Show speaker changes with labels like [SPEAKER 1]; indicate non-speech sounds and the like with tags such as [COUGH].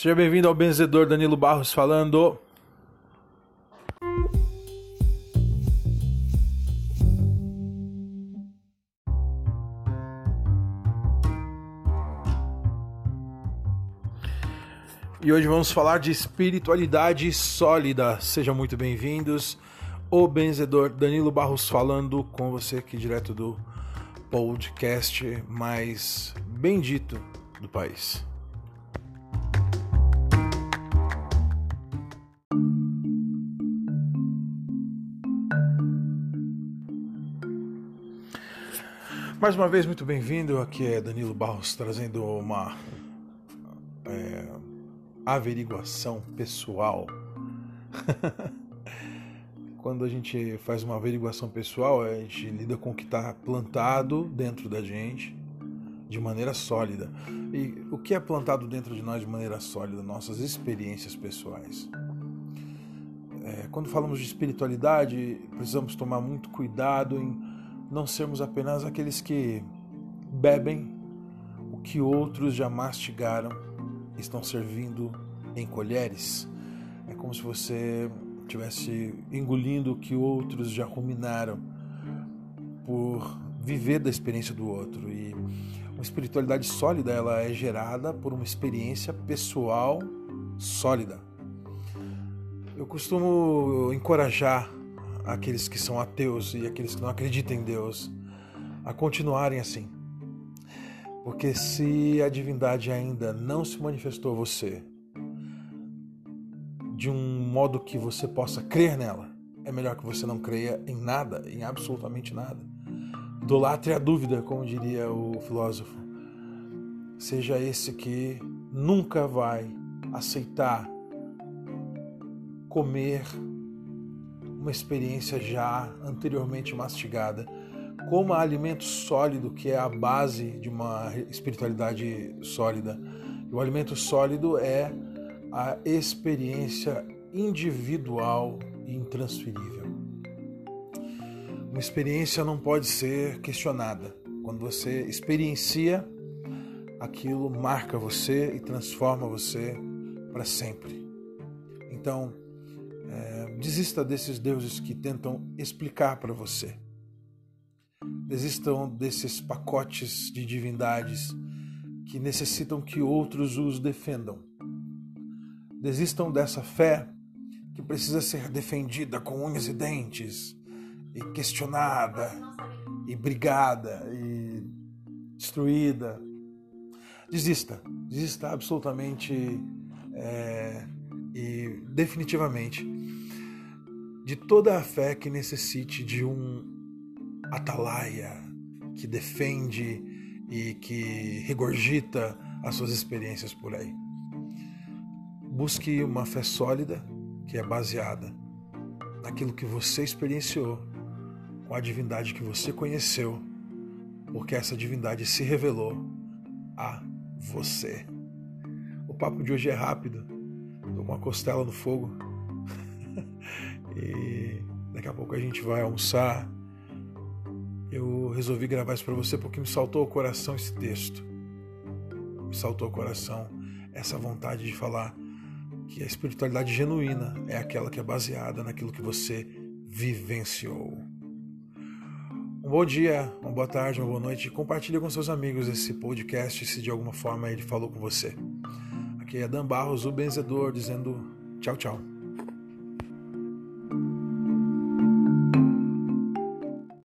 [SPEAKER 1] Seja bem-vindo ao Benzedor Danilo Barros falando. E hoje vamos falar de espiritualidade sólida. Sejam muito bem-vindos. O benzedor Danilo Barros falando com você aqui direto do podcast mais bendito do país. Mais uma vez, muito bem-vindo. Aqui é Danilo Barros trazendo uma é, averiguação pessoal. [LAUGHS] Quando a gente faz uma averiguação pessoal, a gente lida com o que está plantado dentro da gente de maneira sólida. E o que é plantado dentro de nós de maneira sólida? Nossas experiências pessoais. É, quando falamos de espiritualidade, precisamos tomar muito cuidado em não sermos apenas aqueles que bebem o que outros já mastigaram, estão servindo em colheres. É como se você estivesse engolindo o que outros já ruminaram por viver da experiência do outro. E uma espiritualidade sólida, ela é gerada por uma experiência pessoal sólida. Eu costumo encorajar aqueles que são ateus e aqueles que não acreditam em Deus a continuarem assim. Porque se a divindade ainda não se manifestou a você de um modo que você possa crer nela, é melhor que você não creia em nada, em absolutamente nada. Idolatre a dúvida, como diria o filósofo. Seja esse que nunca vai aceitar comer uma experiência já anteriormente mastigada, como alimento sólido, que é a base de uma espiritualidade sólida. O alimento sólido é a experiência individual e intransferível. Uma experiência não pode ser questionada. Quando você experiencia, aquilo marca você e transforma você para sempre. Então, é, desista desses deuses que tentam explicar para você. Desistam desses pacotes de divindades que necessitam que outros os defendam. Desistam dessa fé que precisa ser defendida com unhas e dentes, e questionada, e brigada, e destruída. Desista, desista absolutamente é, e definitivamente de toda a fé que necessite de um atalaia que defende e que regurgita as suas experiências por aí. Busque uma fé sólida que é baseada naquilo que você experienciou, com a divindade que você conheceu, porque essa divindade se revelou a você. O papo de hoje é rápido, com uma costela no fogo e daqui a pouco a gente vai almoçar. Eu resolvi gravar isso para você porque me saltou ao coração esse texto. Me saltou ao coração essa vontade de falar que a espiritualidade genuína é aquela que é baseada naquilo que você vivenciou. Um bom dia, uma boa tarde, uma boa noite. Compartilhe com seus amigos esse podcast se de alguma forma ele falou com você. Aqui é Dan Barros, o benzedor, dizendo tchau, tchau.